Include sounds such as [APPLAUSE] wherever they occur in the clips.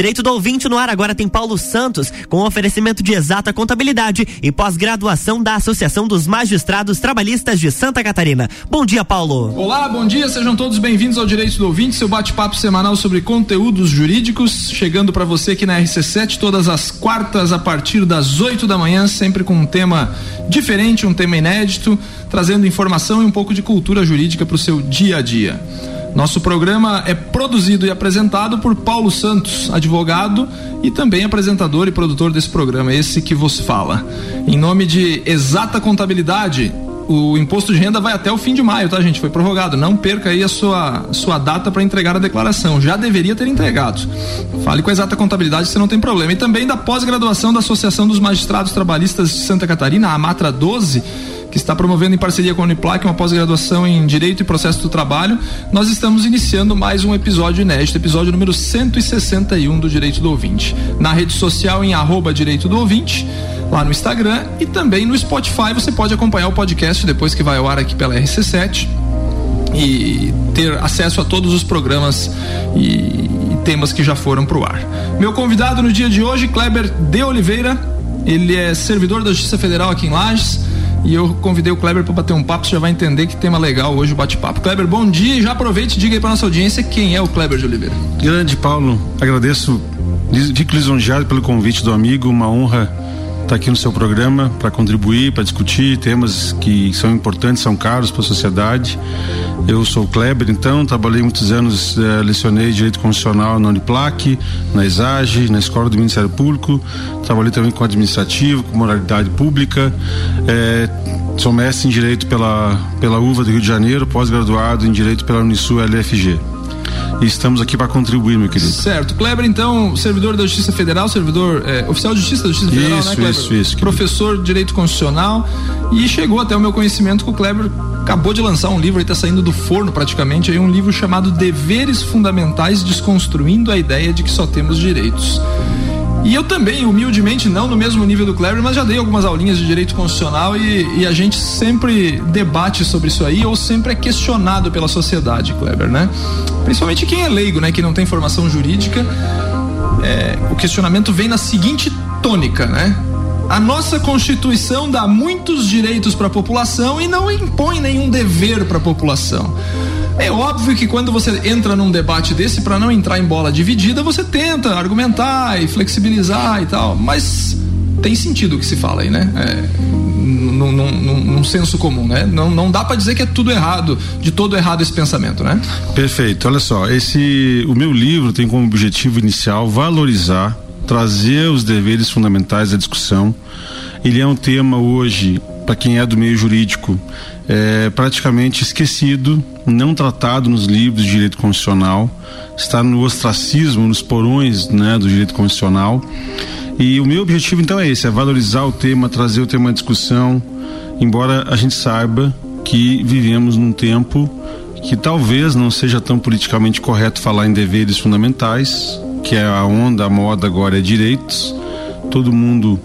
Direito do ouvinte no ar agora tem Paulo Santos, com oferecimento de exata contabilidade e pós-graduação da Associação dos Magistrados Trabalhistas de Santa Catarina. Bom dia, Paulo. Olá, bom dia, sejam todos bem-vindos ao Direito do Ouvinte, seu bate-papo semanal sobre conteúdos jurídicos, chegando para você aqui na RC7 todas as quartas a partir das 8 da manhã, sempre com um tema diferente, um tema inédito, trazendo informação e um pouco de cultura jurídica para o seu dia a dia. Nosso programa é produzido e apresentado por Paulo Santos, advogado e também apresentador e produtor desse programa, esse que vos fala. Em nome de Exata Contabilidade, o imposto de renda vai até o fim de maio, tá, gente? Foi prorrogado. Não perca aí a sua, sua data para entregar a declaração. Já deveria ter entregado. Fale com a exata contabilidade, você não tem problema. E também da pós-graduação da Associação dos Magistrados Trabalhistas de Santa Catarina, a Matra 12 que está promovendo em parceria com a Uniplac uma pós-graduação em Direito e Processo do Trabalho, nós estamos iniciando mais um episódio inédito, episódio número 161 do Direito do Ouvinte. Na rede social em arroba Direito do Ouvinte, lá no Instagram e também no Spotify você pode acompanhar o podcast depois que vai ao ar aqui pela RC7 e ter acesso a todos os programas e, temas que já foram para o ar. Meu convidado no dia de hoje, Kleber de Oliveira, ele é servidor da Justiça Federal aqui em Lages e eu convidei o Kleber para bater um papo, você já vai entender que tema legal hoje o bate-papo. Kleber, bom dia e já aproveite e diga aí para nossa audiência quem é o Kleber de Oliveira. Grande Paulo, agradeço, fico lisonjeado pelo convite do amigo, uma honra estar aqui no seu programa para contribuir, para discutir temas que são importantes, são caros para a sociedade. Eu sou Kleber, então, trabalhei muitos anos, eh, lecionei Direito Constitucional na Uniplac, na ESAGE, na Escola do Ministério Público, trabalhei também com administrativo, com moralidade pública, eh, sou mestre em Direito pela, pela UVA do Rio de Janeiro, pós-graduado em Direito pela Unisul LFG e estamos aqui para contribuir, meu querido. Certo. Kleber, então, servidor da Justiça Federal, servidor é, oficial de Justiça da Justiça Federal, isso, né, Kleber? Isso, isso. Professor de Direito Constitucional e chegou até o meu conhecimento que o Kleber acabou de lançar um livro, ele está saindo do forno praticamente, aí um livro chamado Deveres Fundamentais Desconstruindo a Ideia de que Só Temos Direitos. E eu também, humildemente, não no mesmo nível do Kleber, mas já dei algumas aulinhas de direito constitucional e, e, a gente sempre debate sobre isso aí ou sempre é questionado pela sociedade, Kleber, né? Principalmente quem é leigo, né? Que não tem formação jurídica. É, o questionamento vem na seguinte tônica, né? A nossa Constituição dá muitos direitos para a população e não impõe nenhum dever para a população. É óbvio que quando você entra num debate desse, para não entrar em bola dividida, você tenta argumentar e flexibilizar e tal, mas tem sentido o que se fala aí, né? É, num, num, num, senso comum, né? Não, não dá para dizer que é tudo errado, de todo errado esse pensamento, né? Perfeito. Olha só, esse, o meu livro tem como objetivo inicial valorizar, trazer os deveres fundamentais da discussão. Ele é um tema hoje, para quem é do meio jurídico, é, praticamente esquecido, não tratado nos livros de direito constitucional, está no ostracismo, nos porões né, do direito constitucional. E o meu objetivo então é esse, é valorizar o tema, trazer o tema à discussão, embora a gente saiba que vivemos num tempo que talvez não seja tão politicamente correto falar em deveres fundamentais, que é a onda, a moda agora é direitos. Todo mundo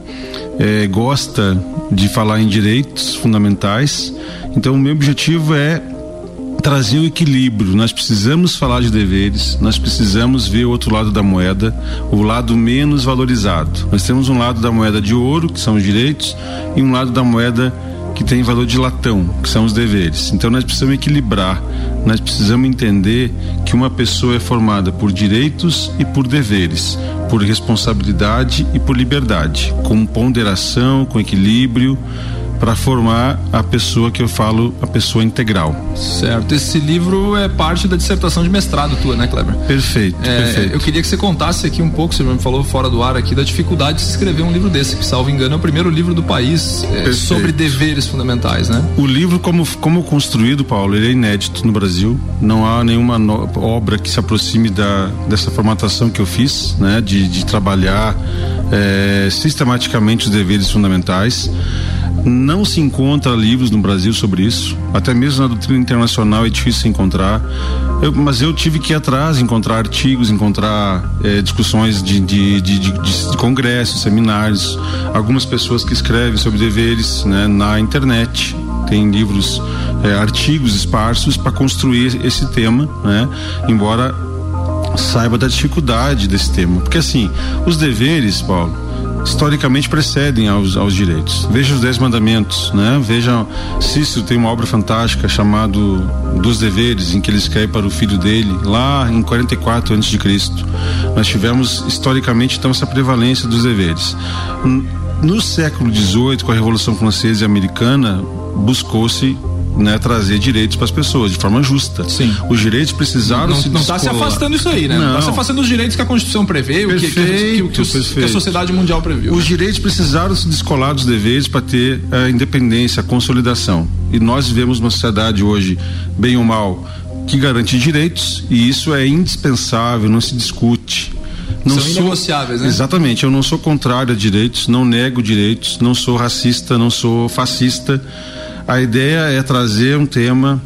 é, gosta de falar em direitos fundamentais então, o meu objetivo é trazer o equilíbrio. Nós precisamos falar de deveres, nós precisamos ver o outro lado da moeda, o lado menos valorizado. Nós temos um lado da moeda de ouro, que são os direitos, e um lado da moeda que tem valor de latão, que são os deveres. Então nós precisamos equilibrar, nós precisamos entender que uma pessoa é formada por direitos e por deveres, por responsabilidade e por liberdade, com ponderação, com equilíbrio para formar a pessoa que eu falo, a pessoa integral. Certo. Esse livro é parte da dissertação de mestrado tua, né, Kleber? Perfeito, é, perfeito. Eu queria que você contasse aqui um pouco, você me falou fora do ar aqui, da dificuldade de se escrever um livro desse, que, salvo engano, é o primeiro livro do país é, sobre deveres fundamentais, né? O livro, como, como construído, Paulo, ele é inédito no Brasil. Não há nenhuma no, obra que se aproxime da, dessa formatação que eu fiz, né? De, de trabalhar é, sistematicamente os deveres fundamentais. Não se encontra livros no Brasil sobre isso. Até mesmo na doutrina internacional é difícil encontrar. Eu, mas eu tive que ir atrás, encontrar artigos, encontrar é, discussões de, de, de, de, congressos, seminários. Algumas pessoas que escrevem sobre deveres né, na internet. Tem livros, é, artigos esparsos para construir esse tema, né? Embora saiba da dificuldade desse tema. Porque assim, os deveres, Paulo, historicamente precedem aos, aos direitos. Veja os Dez Mandamentos, né? Veja, Cícero tem uma obra fantástica chamado Dos Deveres, em que ele escreve para o filho dele, lá em 44 antes de Cristo. Nós tivemos historicamente então essa prevalência dos deveres. No século XVIII, com a Revolução Francesa e Americana, buscou-se né, trazer direitos para as pessoas de forma justa. Sim. Os direitos precisaram não, se Não está se afastando isso aí, né? Não está se afastando dos direitos que a Constituição prevê, perfeito, que, que, que, que, a sociedade mundial previu. Os direitos precisaram se descolar dos deveres para ter a independência, a consolidação. E nós vivemos uma sociedade hoje, bem ou mal, que garante direitos e isso é indispensável, não se discute. Não São inegociáveis, né? Exatamente, eu não sou contrário a direitos, não nego direitos, não sou racista, não sou fascista a ideia é trazer um tema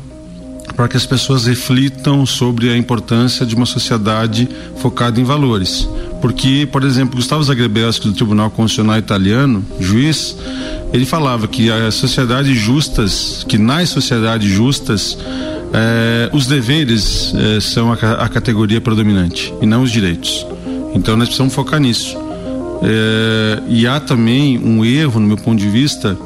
para que as pessoas reflitam sobre a importância de uma sociedade focada em valores. Porque, por exemplo, Gustavo Zagrebelski do Tribunal Constitucional Italiano, juiz, ele falava que as sociedades justas, que nas sociedades justas, eh, os deveres eh, são a, a, categoria predominante e não os direitos. Então nós precisamos focar nisso. Eh, e há também um erro, no meu ponto de vista,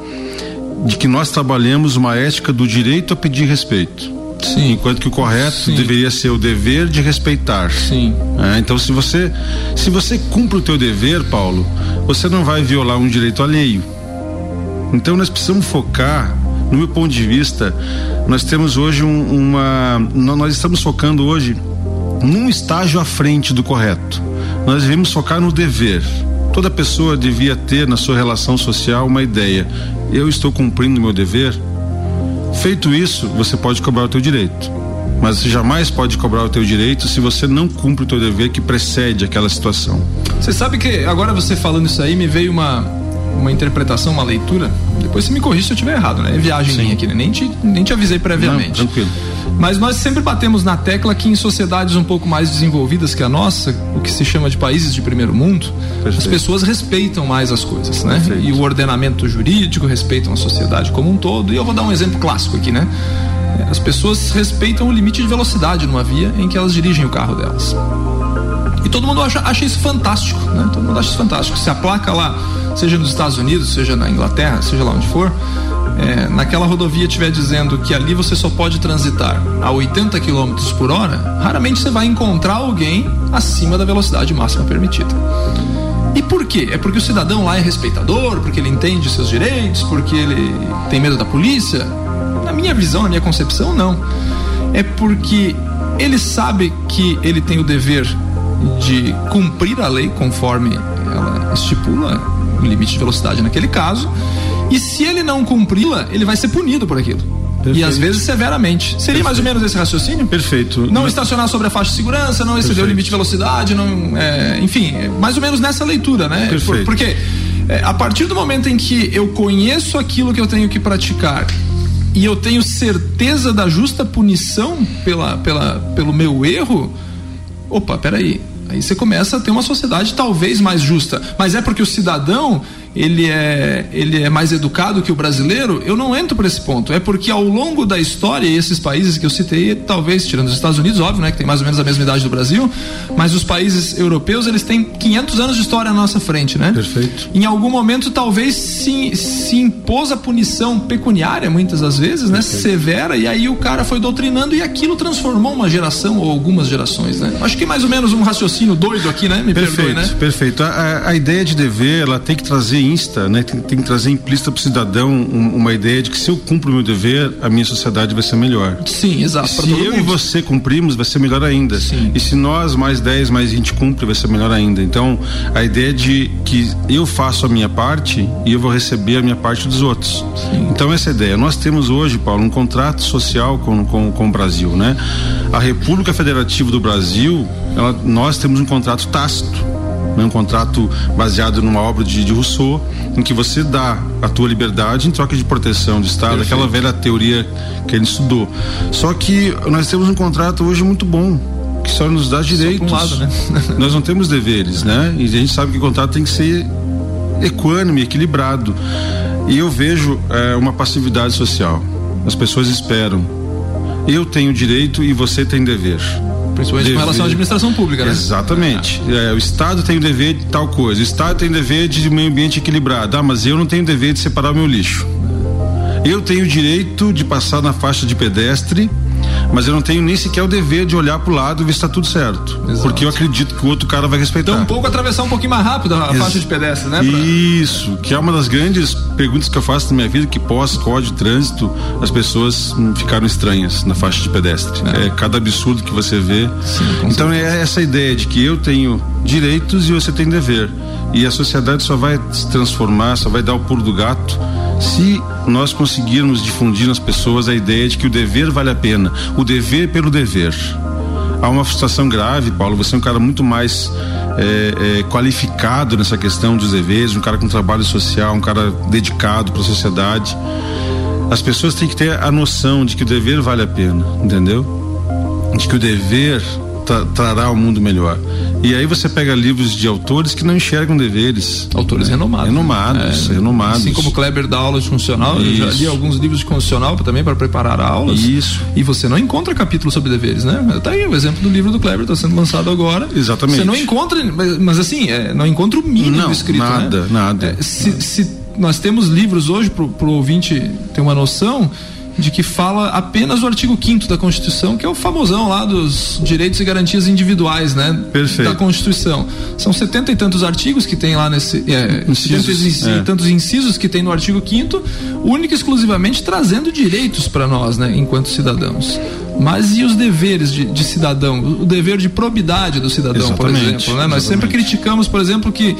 de que nós trabalhamos uma ética do direito a pedir respeito. Sim. Enquanto que o correto Sim. deveria ser o dever de respeitar. Sim. É, então se você se você cumpre o teu dever, Paulo, você não vai violar um direito alheio. Então nós precisamos focar, no meu ponto de vista, nós temos hoje um, uma nós estamos focando hoje num estágio à frente do correto. Nós devemos focar no dever. Toda pessoa devia ter na sua relação social uma ideia eu estou cumprindo o meu dever. Feito isso, você pode cobrar o teu direito. Mas você jamais pode cobrar o teu direito se você não cumpre o teu dever que precede aquela situação. Você sabe que agora você falando isso aí me veio uma uma interpretação, uma leitura. Depois você me corrige se eu estiver errado, né? É viagem minha aqui, né? Nem te, nem te avisei previamente. Não, tranquilo. Mas nós sempre batemos na tecla que em sociedades um pouco mais desenvolvidas que a nossa, o que se chama de países de primeiro mundo, Perfeito. as pessoas respeitam mais as coisas, né? Perfeito. E o ordenamento jurídico respeitam a sociedade como um todo. E eu vou dar um exemplo clássico aqui, né? As pessoas respeitam o limite de velocidade numa via em que elas dirigem o carro delas. E todo mundo acha, acha isso fantástico, né? Todo mundo acha isso fantástico. Se a placa lá, seja nos Estados Unidos, seja na Inglaterra, seja lá onde for, é, naquela rodovia estiver dizendo que ali você só pode transitar a 80 km por hora, raramente você vai encontrar alguém acima da velocidade máxima permitida. E por quê? É porque o cidadão lá é respeitador, porque ele entende seus direitos, porque ele tem medo da polícia? Na minha visão, na minha concepção, não. É porque ele sabe que ele tem o dever de cumprir a lei conforme ela estipula o limite de velocidade naquele caso e se ele não cumpri-la, ele vai ser punido por aquilo. Perfeito. E às vezes severamente. Seria Perfeito. mais ou menos esse raciocínio? Perfeito. Não estacionar sobre a faixa de segurança, não exceder o limite de velocidade, não, é, enfim, é mais ou menos nessa leitura, né? Perfeito. Por, porque é, a partir do momento em que eu conheço aquilo que eu tenho que praticar e eu tenho certeza da justa punição pela, pela, pelo meu erro, opa, peraí. Aí você começa a ter uma sociedade talvez mais justa. Mas é porque o cidadão ele é, ele é mais educado que o brasileiro, eu não entro por esse ponto. É porque ao longo da história, esses países que eu citei, talvez, tirando os Estados Unidos, óbvio, né, que tem mais ou menos a mesma idade do Brasil, mas os países europeus, eles têm 500 anos de história à nossa frente, né? Perfeito. Em algum momento, talvez se, se impôs a punição pecuniária, muitas das vezes, né? Perfeito. Severa, e aí o cara foi doutrinando e aquilo transformou uma geração ou algumas gerações, né? Acho que mais ou menos um raciocínio doido aqui, né? Me perfeito, perdoe, né? Perfeito. A, a, a ideia de dever, ela tem que trazer insta, né? Tem, tem que trazer implícita para o cidadão um, uma ideia de que se eu cumpro o meu dever, a minha sociedade vai ser melhor. Sim, exato. se eu mundo. e você cumprimos, vai ser melhor ainda. Sim. E se nós, mais 10, mais 20 cumpre, vai ser melhor ainda. Então, a ideia de que eu faço a minha parte e eu vou receber a minha parte dos outros. Sim. Então, essa é a ideia. Nós temos hoje, Paulo, um contrato social com, com, com o Brasil, né? A República Federativa do Brasil, ela, nós temos um contrato tácito né, um contrato baseado numa obra de, de, Rousseau, em que você dá a tua liberdade em troca de proteção de Estado, Perfeito. aquela velha teoria que ele estudou. Só que nós temos um contrato hoje muito bom, que só nos dá direitos. Um lado, né? [LAUGHS] nós não temos deveres, né? E a gente sabe que o contrato tem que ser equânime, equilibrado. E eu vejo é, uma passividade social. As pessoas esperam. Eu tenho direito e você tem dever. Principalmente dever... com relação à administração pública, né? Exatamente. É, o Estado tem o dever de tal coisa, o Estado tem o dever de meio ambiente equilibrado. Ah, mas eu não tenho o dever de separar o meu lixo. Eu tenho o direito de passar na faixa de pedestre mas eu não tenho nem sequer o dever de olhar pro lado e ver se tá tudo certo. Exato. Porque eu acredito que o outro cara vai respeitar. Então, um pouco atravessar um pouquinho mais rápido a Ex faixa de pedestre, né? Pra... Isso, que é uma das grandes perguntas que eu faço na minha vida, que pós código de trânsito, as pessoas ficaram estranhas na faixa de pedestre. É, é cada absurdo que você vê. Sim, então é essa ideia de que eu tenho direitos e você tem dever. E a sociedade só vai se transformar, só vai dar o pulo do gato se nós conseguirmos difundir nas pessoas a ideia de que o dever vale a pena, o dever pelo dever. Há uma frustração grave, Paulo. Você é um cara muito mais é, é, qualificado nessa questão dos deveres, um cara com trabalho social, um cara dedicado para a sociedade. As pessoas têm que ter a noção de que o dever vale a pena, entendeu? De que o dever tra trará um mundo melhor. E aí você pega livros de autores que não enxergam deveres. Autores renomados. Renomados, é, renomados. Assim como Kleber dá aula de funcional, Isso. eu já li alguns livros de funcional também para preparar aulas. Isso. E você não encontra capítulo sobre deveres, né? Tá aí o exemplo do livro do Kleber, está sendo lançado agora. Exatamente. Você não encontra, mas, mas assim, é, não encontra o mínimo não, escrito, nada, né? Nada, é, se, se nós temos livros hoje, para o ouvinte ter uma noção, de que fala apenas o artigo 5 da Constituição, que é o famosão lá dos direitos e garantias individuais, né? Perfeito. Da Constituição. São setenta e tantos artigos que tem lá nesse. É, incisos, e é. tantos incisos que tem no artigo 5 única e exclusivamente trazendo direitos para nós, né? Enquanto cidadãos. Mas e os deveres de, de, cidadão? O dever de probidade do cidadão, exatamente, por exemplo. Né? Nós sempre criticamos, por exemplo, que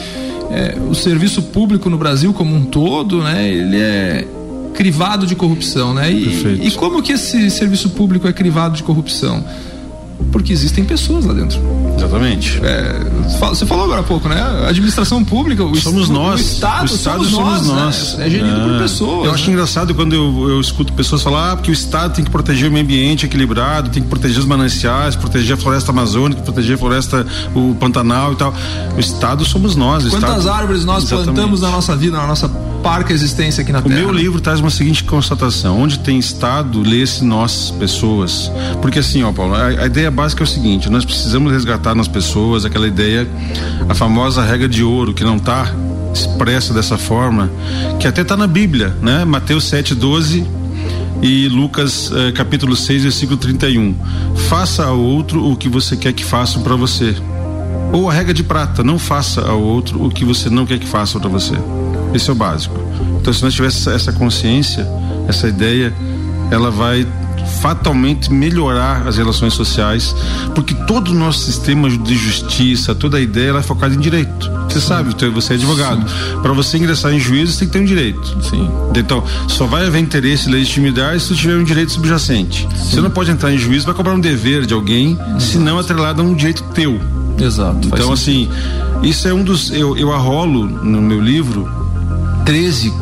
é, o serviço público no Brasil como um todo, né? Ele é crivado de corrupção, né? E, e, como que esse serviço público é crivado de corrupção? Porque existem pessoas lá dentro. Exatamente. É, você falou agora há pouco, né? A administração pública, o somos nós. O Estado, o Estado somos, somos nós. Né? É gerido é. por pessoas. Eu acho né? engraçado quando eu, eu escuto pessoas falar ah, que o Estado tem que proteger o meio ambiente equilibrado, tem que proteger os mananciais, proteger a floresta amazônica, proteger a floresta, o Pantanal e tal. O Estado somos nós. Quantas Estado... árvores nós Exatamente. plantamos na nossa vida, na nossa parca existência aqui na o Terra? O meu livro traz uma seguinte constatação: onde tem Estado, lê-se nós, pessoas. Porque assim, ó, Paulo, a, a ideia básica é o seguinte: nós precisamos resgatar nas pessoas aquela ideia, a famosa regra de ouro, que não está expressa dessa forma, que até está na Bíblia, né? Mateus 7,12 e Lucas eh, capítulo 6, versículo 31. Faça ao outro o que você quer que façam para você. Ou a regra de prata, não faça ao outro o que você não quer que façam para você. Esse é o básico. Então, se nós tivéssemos essa consciência, essa ideia, ela vai fatalmente melhorar as relações sociais, porque todo o nosso sistema de justiça, toda a ideia ela é focada em direito. Você Sim. sabe, você é advogado. Para você ingressar em juízo, você tem que ter um direito. Sim. Então, só vai haver interesse e legitimidade se tu tiver um direito subjacente. Sim. Você não pode entrar em juízo para cobrar um dever de alguém, Exato. se não atrelado a um direito teu. Exato. Então, assim, isso é um dos. Eu, eu arrolo no meu livro 13,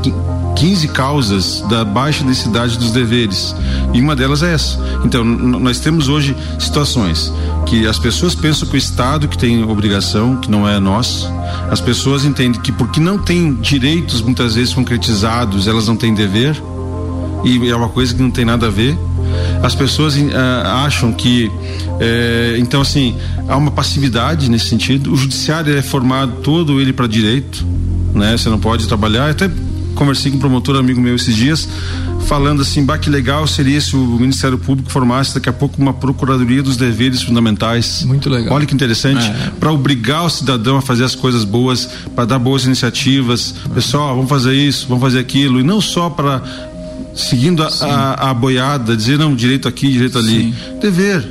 15 causas da baixa densidade dos deveres. E uma delas é essa. Então, nós temos hoje situações que as pessoas pensam que o Estado que tem obrigação, que não é nós. As pessoas entendem que porque não tem direitos muitas vezes concretizados, elas não têm dever. E é uma coisa que não tem nada a ver. As pessoas uh, acham que, uh, então assim, há uma passividade nesse sentido. O judiciário é formado todo ele para direito, né? Você não pode trabalhar. Até conversei com um promotor amigo meu esses dias, falando assim, bah, que legal seria se o Ministério Público formasse daqui a pouco uma Procuradoria dos Deveres Fundamentais. Muito legal. Olha que interessante, é. para obrigar o cidadão a fazer as coisas boas, para dar boas iniciativas. É. Pessoal, vamos fazer isso, vamos fazer aquilo, e não só para seguindo a, a, a, boiada, dizer não, direito aqui, direito ali. Sim. Dever,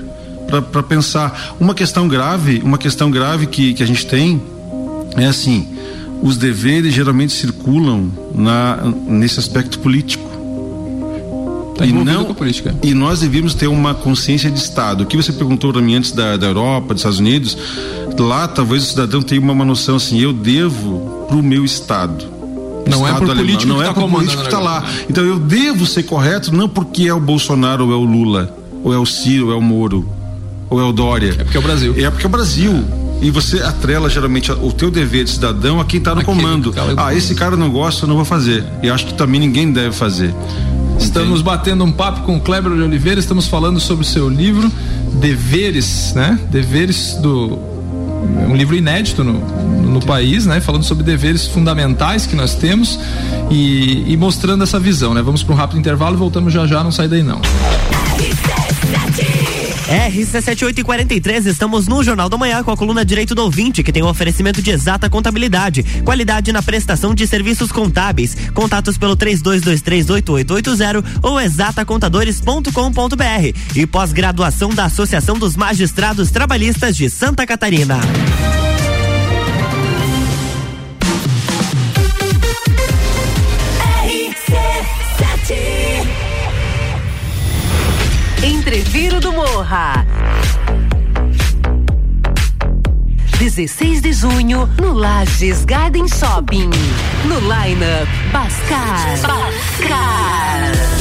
para pensar. Uma questão grave, uma questão grave que, que a gente tem é assim, os deveres geralmente circulam na, nesse aspecto político. Tá e não política. e nós devíamos ter uma consciência de Estado. O que você perguntou para mim antes da, da Europa, dos Estados Unidos, lá talvez o cidadão tenha uma, uma noção assim, eu devo para o meu Estado. Não é Estado é por político não que é tá político que está lá. Então eu devo ser correto não porque é o Bolsonaro ou é o Lula, ou é o Ciro, ou é o Moro, ou é o Dória. É porque é o Brasil. É porque é o Brasil e você atrela geralmente o teu dever de cidadão a quem está no Aquele comando. Ah, esse cara não gosta, eu não vou fazer. E acho que também ninguém deve fazer. Estamos batendo um papo com o Kleber de Oliveira, estamos falando sobre o seu livro deveres, né? Deveres do um livro inédito no, no país, né? Falando sobre deveres fundamentais que nós temos e, e mostrando essa visão, né? Vamos para um rápido intervalo e voltamos já já, não sai daí não. RC7843, estamos no Jornal da Manhã com a coluna Direito do Ouvinte, que tem um oferecimento de exata contabilidade, qualidade na prestação de serviços contábeis. Contatos pelo 32238880 ou exatacontadores.com.br e pós-graduação da Associação dos Magistrados Trabalhistas de Santa Catarina. Entreviro do Morra. 16 de junho, no Lages Garden Shopping. No lineup Bascar. Bascar.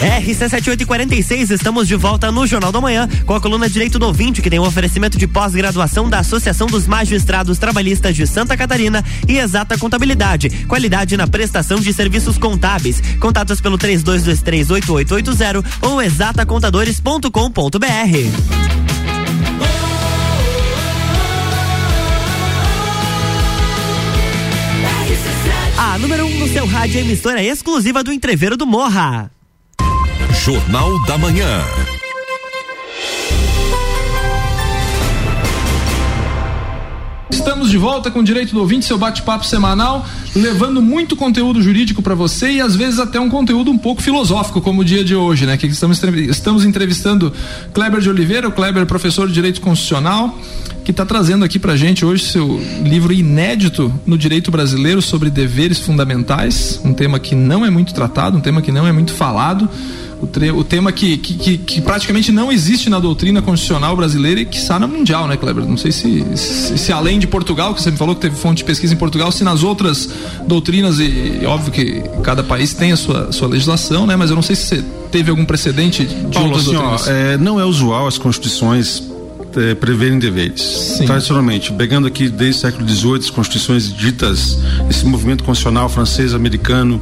RC7846, estamos de volta no Jornal da Manhã com a coluna Direito do Ouvinte, que tem um oferecimento de pós-graduação da Associação dos Magistrados Trabalhistas de Santa Catarina e Exata Contabilidade. Qualidade na prestação de serviços contábeis. Contatos pelo 32238880 ou exatacontadores.com.br. A número 1 um no seu rádio é emissora exclusiva do Entreveiro do Morra. Jornal da Manhã. Estamos de volta com o Direito do Ouvinte, seu bate-papo semanal, levando muito conteúdo jurídico para você e às vezes até um conteúdo um pouco filosófico, como o dia de hoje, né? Que estamos, estamos entrevistando Kleber de Oliveira, o Kleber, professor de Direito Constitucional, que está trazendo aqui para gente hoje seu livro inédito no direito brasileiro sobre deveres fundamentais, um tema que não é muito tratado, um tema que não é muito falado o, tre o tema que, que, que, praticamente não existe na doutrina constitucional brasileira e que está na mundial, né, Kleber? Não sei se, se, se, além de Portugal, que você me falou que teve fonte de pesquisa em Portugal, se nas outras doutrinas, e, e óbvio que cada país tem a sua, sua legislação, né? Mas eu não sei se você teve algum precedente de Paulo, outras assim, doutrinas. Ó, é, não é usual as constituições é, preverem deveres. Sim. Tradicionalmente, pegando aqui desde o século XVIII, as constituições ditas, esse movimento constitucional francês, americano,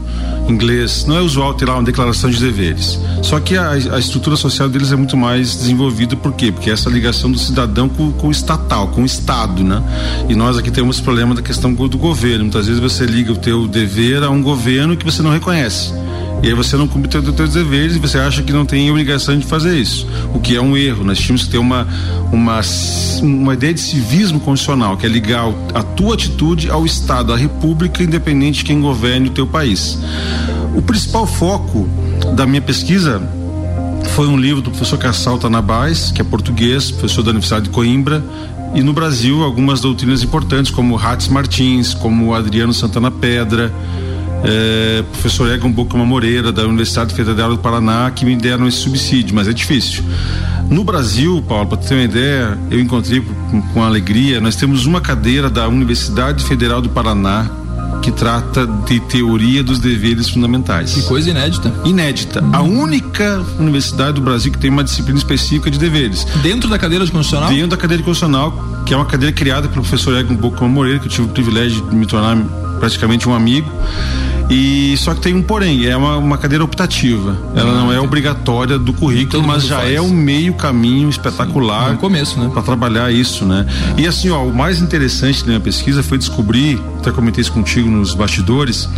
inglês, não é usual ter lá uma declaração de deveres. Só que a, a estrutura social deles é muito mais desenvolvida, por quê? Porque é essa ligação do cidadão com, com o estatal, com o Estado, né? E nós aqui temos problema da questão do governo. Muitas vezes você liga o teu dever a um governo que você não reconhece. E aí você não cumpre os seus deveres e você acha que não tem obrigação de fazer isso, o que é um erro. Nós tínhamos que ter uma, uma, uma ideia de civismo constitucional, que é ligar a tua atitude ao Estado, à República, independente de quem governe o teu país. O principal foco da minha pesquisa foi um livro do professor Cassal Tanabás, que é português, professor da Universidade de Coimbra, e no Brasil algumas doutrinas importantes, como Hatz Martins, como Adriano Santana Pedra, é, professor Egon Bocama Moreira, da Universidade Federal do Paraná, que me deram esse subsídio, mas é difícil. No Brasil, Paulo, para ter uma ideia, eu encontrei com, com alegria, nós temos uma cadeira da Universidade Federal do Paraná que trata de teoria dos deveres fundamentais. Que coisa inédita. Inédita. A única universidade do Brasil que tem uma disciplina específica de deveres. Dentro da cadeira de constitucional? Dentro da cadeira de constitucional, que é uma cadeira criada pelo professor Egon Bocama Moreira, que eu tive o privilégio de me tornar praticamente um amigo. E só que tem um porém, é uma, uma cadeira optativa. Ela não é obrigatória do currículo, mas já faz. é um meio caminho espetacular. No começo, né? Para trabalhar isso, né? É. E assim, ó, o mais interessante da minha pesquisa foi descobrir, até comentei isso contigo nos bastidores,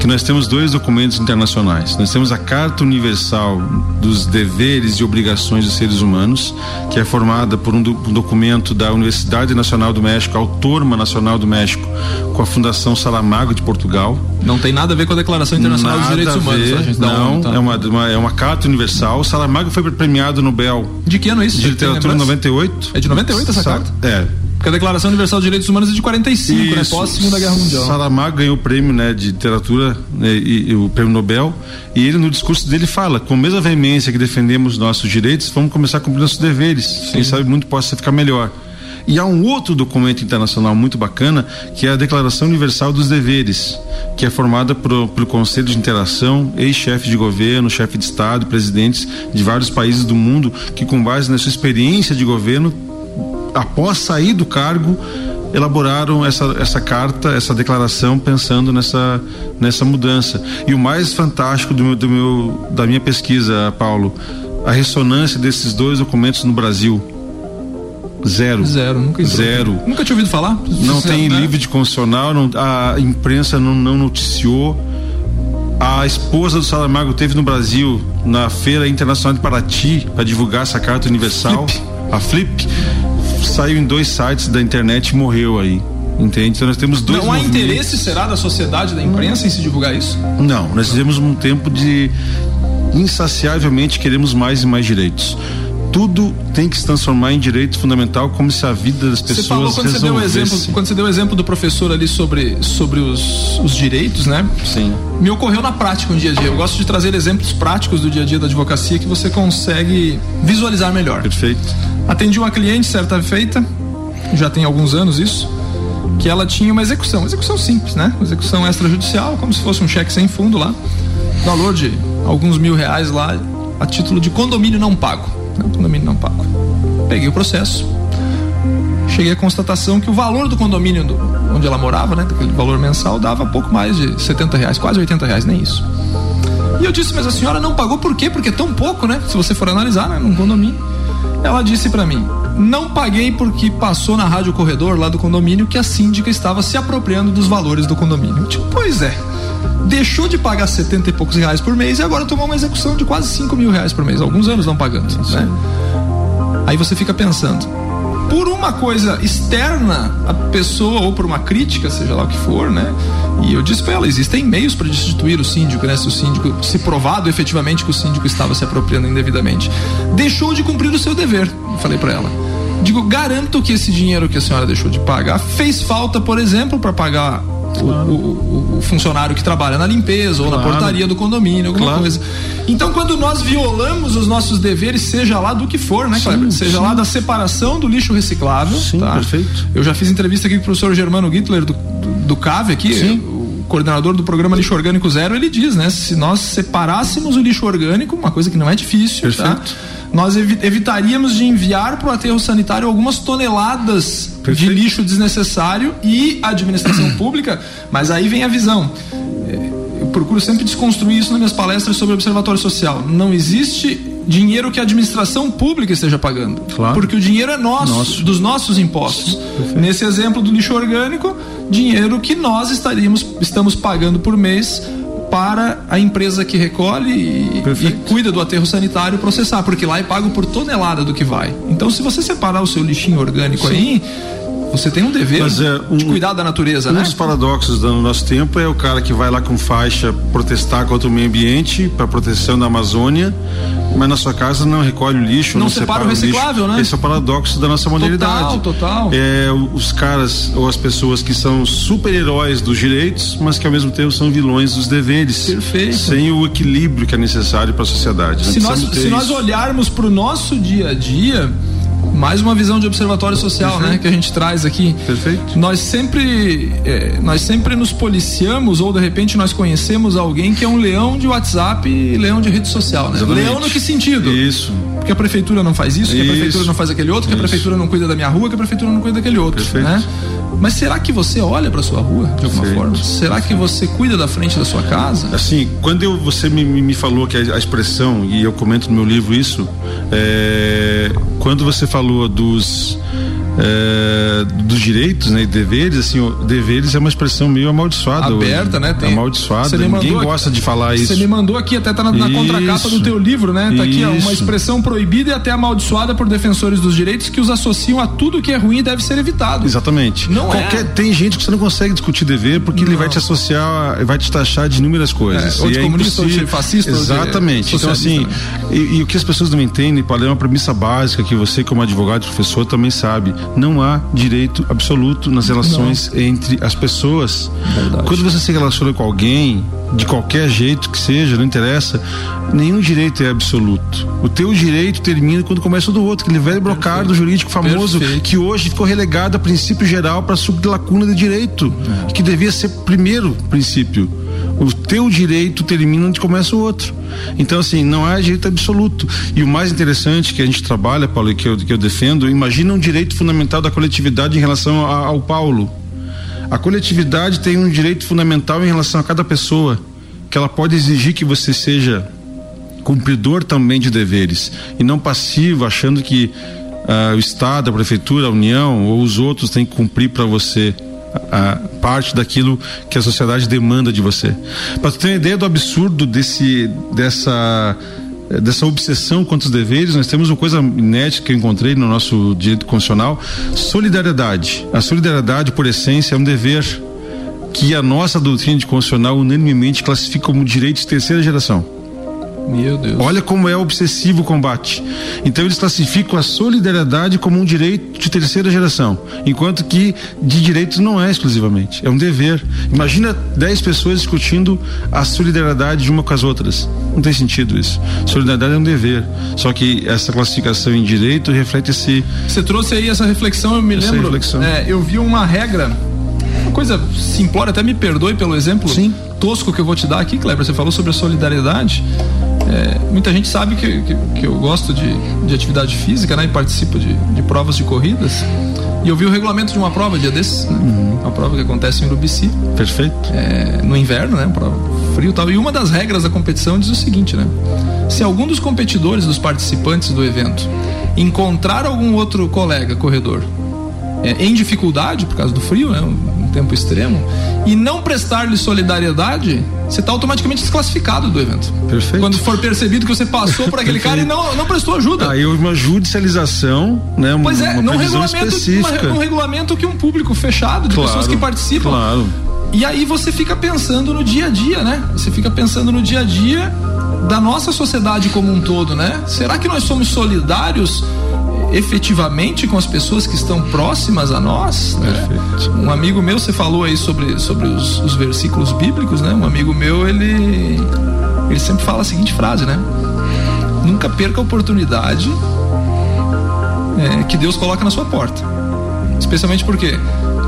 que nós temos dois documentos internacionais. Nós temos a Carta Universal dos Deveres e Obrigações dos Seres Humanos, que é formada por um, do, um documento da Universidade Nacional do México, Autorma Nacional do México, com a Fundação Salamago de Portugal. Não tem nada a ver com a Declaração Internacional Nada dos Direitos Humanos. não, tá? é, uma, uma, é uma carta universal. O Saramago foi premiado no Nobel. De que ano isso? De literatura 98. É de 98 essa carta? É. Porque a Declaração Universal dos Direitos Humanos é de 45, né? Isso. né? Pós Segunda Guerra Mundial. Saramago ganhou o prêmio, né, de literatura né, e, e, o prêmio Nobel, e ele no discurso dele fala, com a mesma veemência que defendemos nossos direitos, vamos começar a cumprir nossos deveres. Sim. Quem sabe muito possa ficar melhor. E há um outro documento internacional muito bacana, que é a Declaração Universal dos Deveres, que é formada por, pelo Conselho de Interação, ex-chefe de governo, chefe de Estado, presidentes de vários países do mundo, que com base na sua experiência de governo, após sair do cargo, elaboraram essa, essa carta, essa declaração pensando nessa, nessa mudança. E o mais fantástico do meu, do meu, da minha pesquisa, Paulo, a ressonância desses dois documentos no Brasil Zero. Zero, nunca entrou. Zero. Nunca tinha ouvido falar? Não tem né? livro de constitucional, não, a imprensa não, não noticiou. A esposa do Salamago teve no Brasil, na Feira Internacional de Paraty, para divulgar essa carta universal. Flip. A Flip saiu em dois sites da internet e morreu aí. Entende? Então nós temos dois. Não há interesse, será, da sociedade, da imprensa em se divulgar isso? Não, nós tivemos um tempo de insaciavelmente queremos mais e mais direitos tudo tem que se transformar em direito fundamental, como se a vida das pessoas você falou quando você deu o exemplo Quando você deu o exemplo do professor ali sobre, sobre os, os direitos, né? Sim. Me ocorreu na prática um dia a dia. Eu gosto de trazer exemplos práticos do dia a dia da advocacia que você consegue visualizar melhor. Perfeito. Atendi uma cliente certa feita, já tem alguns anos isso, que ela tinha uma execução, uma execução simples, né? Uma execução extrajudicial, como se fosse um cheque sem fundo lá, valor de alguns mil reais lá, a título de condomínio não pago. Não, condomínio não pago. Peguei o processo. Cheguei à constatação que o valor do condomínio do, onde ela morava, né, aquele valor mensal, dava pouco mais de 70 reais, quase 80 reais, nem isso. E eu disse, mas a senhora não pagou por quê? Porque é tão pouco, né? Se você for analisar, né, num condomínio. Ela disse para mim: não paguei porque passou na rádio corredor lá do condomínio que a síndica estava se apropriando dos valores do condomínio. Eu tipo, pois é deixou de pagar 70 e poucos reais por mês e agora tomou uma execução de quase 5 mil reais por mês. Alguns anos não pagando. Né? Aí você fica pensando, por uma coisa externa à pessoa ou por uma crítica, seja lá o que for, né? E eu disse para ela, existem meios para destituir o síndico, né? Se o síndico, se provado efetivamente que o síndico estava se apropriando indevidamente, deixou de cumprir o seu dever. Falei para ela. Digo, garanto que esse dinheiro que a senhora deixou de pagar fez falta, por exemplo, para pagar o, o, o, funcionário que trabalha na limpeza ou claro. na portaria do condomínio, alguma claro. coisa. Então, quando nós violamos os nossos deveres, seja lá do que for, né, Kleber? Seja sim. lá da separação do lixo reciclável. Sim, tá? perfeito. Eu já fiz entrevista aqui com o professor Germano Gittler do, do, do CAVE aqui. Sim. O coordenador do programa Lixo Orgânico Zero, ele diz, né? Se nós separássemos o lixo orgânico, uma coisa que não é difícil, tá? perfeito. tá? Nós evitaríamos de enviar para o aterro sanitário algumas toneladas Perfeito. de lixo desnecessário e a administração [CLEARS THROAT] pública, mas aí vem a visão. É, eu procuro sempre desconstruir isso nas minhas palestras sobre o observatório social. Não existe dinheiro que a administração pública esteja pagando. Claro. Porque o dinheiro é nosso, nosso. dos nossos impostos. Perfeito. Nesse exemplo do lixo orgânico, dinheiro que nós estaríamos, estamos pagando por mês para a empresa que recolhe e, e, cuida do aterro sanitário processar, porque lá é pago por tonelada do que vai. Então, se você separar o seu lixinho orgânico Sim. aí, Você tem um dever Mas é um- de cuidar da natureza, Um né? dos paradoxos do nosso tempo é o cara que vai lá com faixa protestar contra o meio ambiente, para proteção da Amazônia, mas na sua casa não recolhe o lixo, Não não, separa o lixo. reciclável, né? Esse é o paradoxo da nossa modernidade. total. É os caras ou as pessoas que são super-heróis dos direitos, mas que ao mesmo tempo são vilões dos deveres. Perfeito. Sem o equilíbrio que é necessário para a sociedade. Se nós, se nós olharmos para o nosso dia a dia, mais uma visão de observatório social, Perfeito. né, que a gente traz aqui. Perfeito. Nós sempre, é, nós sempre nos policiamos ou de repente nós conhecemos alguém que é um leão de WhatsApp e leão de rede social, né? Exatamente. Leão no que sentido? Isso. Porque a prefeitura não faz isso, que a Isso. prefeitura não faz aquele outro, que a Isso. prefeitura não cuida da minha rua, que a prefeitura não cuida daquele outro, Perfeito. né? Mas será que você olha para sua rua de alguma Perfeito. forma? Será que você cuida da frente da sua casa? Assim, quando eu, você me, me me falou que a, a expressão, e eu comento no meu livro isso, é, quando você falou dos, é, dos direitos né, e deveres, assim, o deveres é uma expressão meio amaldiçoada. Aberta, hoje. né? Tem- amaldiçoada. Ninguém mandou gosta de falar isso. Você me mandou aqui, até tá na, na Isso. contracapa do teu livro, né? Tá aqui, ó, uma Isso. expressão proibida e até amaldiçoada por defensores dos direitos que os associam a tudo que é ruim e deve ser evitado. Exatamente. Não é. Qualquer, Tem gente que você não consegue discutir dever porque ele Não. vai te associar, vai te taxar de inúmeras coisas. É, ou de E comunista, ou de fascista, ou de Exatamente. Então, assim, e, e o que as pessoas não entendem, Paulo, é uma premissa básica que você, como advogado e professor, também sabe. Não há direito absoluto nas relações entre as pessoas. Verdade. Quando você se relaciona com alguém, de qualquer jeito que seja, não interessa, nenhum direito é absoluto. O teu direito termina quando começa o do outro, aquele velho brocado jurídico famoso Perfeito. que hoje ficou relegado a princípio geral para sublacuna de direito, É. que devia ser primeiro princípio. O teu direito termina onde começa o outro. Então, assim, não há direito absoluto. E o mais interessante que a gente trabalha, Paulo, e que eu, que eu defendo, imagina um direito fundamental da coletividade em relação a- ao Paulo. A coletividade tem um direito fundamental em relação a cada pessoa, que ela pode exigir que você seja cumpridor também de deveres e não passivo, achando que ah, o Estado, a Prefeitura, a União ou os outros têm que cumprir para você a parte daquilo que a sociedade demanda de você. Para ter uma ideia do absurdo desse dessa dessa obsessão contra os deveres, nós temos uma coisa inédita que eu encontrei no nosso direito constitucional, solidariedade. A solidariedade, por essência, é um dever que a nossa doutrina de constitucional unanimemente classifica como direito de terceira geração. Meu Deus. Olha como é obsessivo o combate. Então eles classificam a solidariedade como um direito de terceira geração, enquanto que de direitos não é exclusivamente, é um dever. Imagina 10 pessoas discutindo a solidariedade de uma com as outras. Não tem sentido isso. Solidariedade é um dever. Só que essa classificação em direito reflete esse Você trouxe aí essa reflexão, eu me Essa lembro. reflexão. é, eu vi uma regra, uma coisa simplória, até me perdoe pelo exemplo Sim. tosco que eu vou te dar aqui, Kleber. Você falou sobre a solidariedade. É, muita gente sabe que, que, que eu gosto de, de atividade física, né? E participo de, de provas de corridas. E eu vi o regulamento de uma prova dia desses, né? Uhum. Uma prova que acontece em Urubici, perfeito. é, no inverno, né? Prova frio e tal. E uma das regras da competição diz o seguinte, né? Se algum dos competidores, dos participantes do evento, encontrar algum outro colega corredor é, em dificuldade por causa do frio, né? Tempo extremo, e não prestar-lhe solidariedade, você está automaticamente desclassificado do evento. Perfeito. Quando for percebido que você passou por aquele [LAUGHS] cara e não, não prestou ajuda. Aí houve uma judicialização, né? Uma, Pois é, uma num regulamento, específica. uma- num regulamento que um público fechado de Claro, pessoas que participam. Claro. E aí você fica pensando no dia a dia, né? Você fica pensando no dia a dia da nossa sociedade como um todo, né? Será que nós somos solidários efetivamente com as pessoas que estão próximas a nós? né? Um amigo meu, você falou aí sobre, sobre os, os versículos bíblicos, né? Um amigo meu, ele, ele sempre fala a seguinte frase, né? Nunca perca a oportunidade é, que Deus coloca na sua porta. Especialmente porque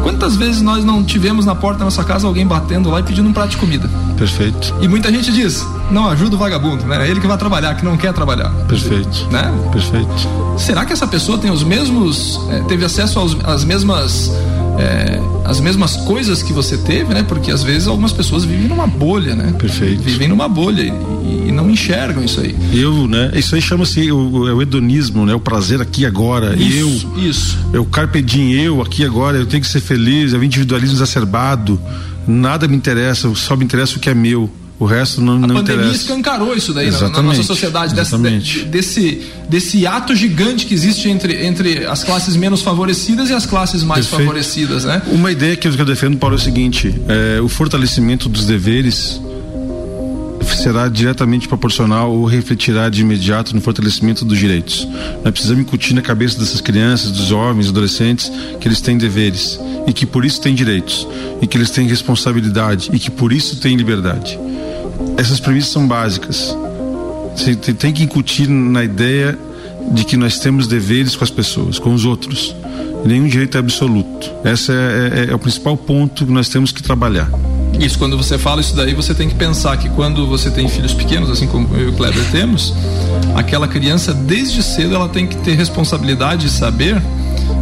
quantas vezes nós não tivemos na porta da nossa casa alguém batendo lá e pedindo um prato de comida? Perfeito. E muita gente diz: não ajuda o vagabundo, né? É ele que vai trabalhar, que não quer trabalhar. Perfeito. Né? Perfeito. Será que essa pessoa tem os mesmos, eh, teve acesso aos, às mesmas, eh, as mesmas coisas que você teve, né? Porque às vezes algumas pessoas vivem numa bolha, né? Perfeito. Vivem numa bolha e, e não enxergam isso aí. Eu, né? Isso aí chama-se o, é o hedonismo, né? O prazer aqui agora. Isso, Eu. isso. É o carpe diem, eu aqui agora, eu tenho que ser feliz, é o individualismo exacerbado. Nada me interessa, só me interessa o que é meu. O resto não, A não pandemia interessa. escancarou isso daí na- na, nossa sociedade, dessa- exatamente. de- desse, desse ato gigante que existe entre, entre as classes menos favorecidas e as classes mais Perfeito. favorecidas, né? Uma ideia que eu que eu defendo, Paulo, é o seguinte: é, o fortalecimento dos deveres será diretamente proporcional ou refletirá de imediato no fortalecimento dos direitos. Nós precisamos incutir na cabeça dessas crianças, dos jovens, adolescentes, que eles têm deveres e que por isso têm direitos e que eles têm responsabilidade e que por isso têm liberdade. Essas premissas são básicas. Você te- tem que incutir na ideia de que nós temos deveres com as pessoas, com os outros. Nenhum direito é absoluto. Esse é, é- é o principal ponto que nós temos que trabalhar. Isso, quando você fala isso daí, você tem que pensar que quando você tem filhos pequenos, assim como eu e o Kleber temos, aquela criança, desde cedo, ela tem que ter responsabilidade de saber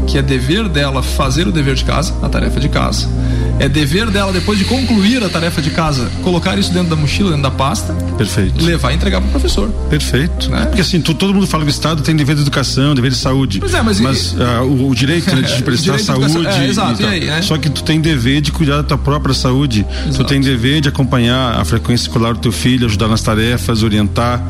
que é dever dela fazer o dever de casa, a tarefa de casa. É dever dela, depois de concluir a tarefa de casa, colocar isso dentro da mochila, dentro da pasta, Perfeito. levar e entregar pro professor. Perfeito. Né? Porque assim, to- todo mundo fala que o Estado tem dever de educação, dever de saúde. Pois é, mas e- ah, o, o direito né, de [LAUGHS] prestar saúde. é, exato, e aí, né? Só que tu tem dever de cuidar da tua própria saúde. Tu Exato. tem dever de acompanhar a frequência escolar do teu filho, ajudar nas tarefas, orientar.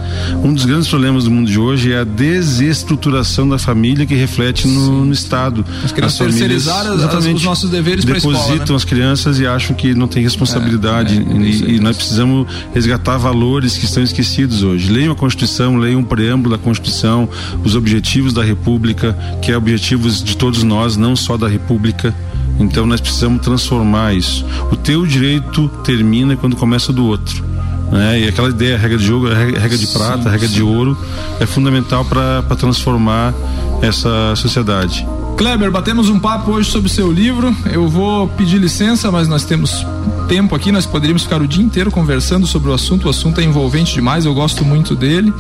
Um dos grandes problemas do mundo de hoje é a desestruturação da família que reflete no, no Estado. Nós queremos As famílias- terceirizar as- exatamente, os nossos deveres pra escola, Depositam né? as crianças e acham que não tem responsabilidade. É, é, e, e nós precisamos resgatar valores que estão esquecidos hoje. Leiam a Constituição, leiam o preâmbulo da Constituição, os objetivos da República, que é objetivos de todos nós, não só da República. Então nós precisamos transformar isso. O teu direito termina quando começa o do outro. Né? E aquela ideia, regra de jogo, a regra de prata, a regra de ouro, é fundamental para transformar essa sociedade. Kleber, batemos um papo hoje sobre o seu livro. Eu vou pedir licença, mas nós temos tempo aqui, nós poderíamos ficar o dia inteiro conversando sobre o assunto. O assunto é envolvente demais, eu gosto muito dele.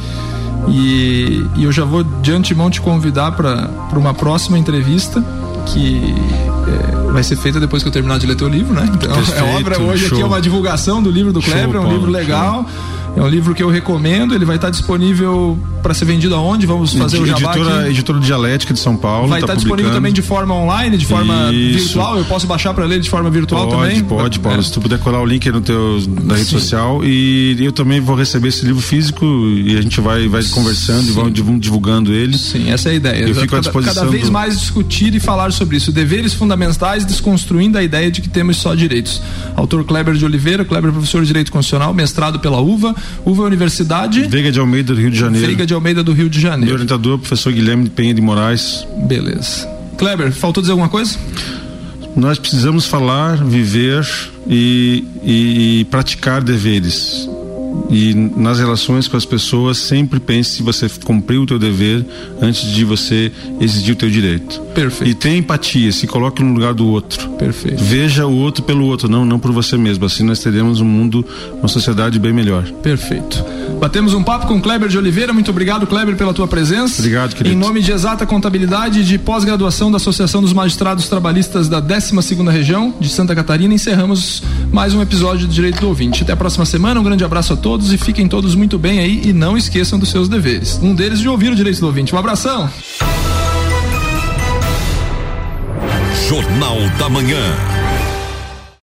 E, e eu já vou de antemão te convidar para uma próxima entrevista que é, vai ser feita depois que eu terminar de ler teu livro, né? Então Perfeito, é obra hoje aqui show. é uma divulgação do livro do Show, Kleber, é um Paulo, livro legal. É um livro que eu recomendo, ele vai estar disponível para ser vendido aonde? Vamos fazer o jabá editora, aqui. editora Dialética de São Paulo. Vai tá estar disponível também de forma online, de forma Isso. virtual. Eu posso baixar para ler de forma virtual Pode, também? pode, Paulo. É. Se tu puder colar o link aí no teu, na rede Sim. social. E eu também vou receber esse livro físico e a gente vai, vai conversando e vamos divu- divulgando ele. Sim, essa é a ideia. Eu fico à cada, disposição cada vez do- mais discutir e falar sobre isso. Deveres fundamentais, desconstruindo a ideia de que temos só direitos. Autor Kleber de Oliveira, Kleber professor de Direito Constitucional, mestrado pela UVA, UVA Universidade, Veiga de Almeida, do Rio de Janeiro. Veiga de Almeida do Rio de Meu Janeiro. orientador, professor Guilherme Penha de Moraes. Beleza. Kleber, faltou dizer alguma coisa? Nós precisamos falar, viver e, e- e praticar deveres. E nas relações com as pessoas, sempre pense se você cumpriu o teu dever antes de você exigir o teu direito. Perfeito. E tenha empatia, se coloque no lugar do outro. Perfeito. Veja o outro pelo outro, não, não por você mesmo. Assim nós teremos um mundo, uma sociedade bem melhor. Perfeito. Batemos um papo com Kleber de Oliveira. Muito obrigado, Kleber, pela tua presença. Obrigado, querido. Em nome de Exata Contabilidade e de pós-graduação da Associação dos Magistrados Trabalhistas da 12ª Região de Santa Catarina, encerramos mais um episódio do Direito do Ouvinte. Até a próxima semana. Um grande abraço a todos e fiquem todos muito bem aí e não esqueçam dos seus deveres. Um deles de ouvir o Direito do Ouvinte. Um abração. Jornal da Manhã.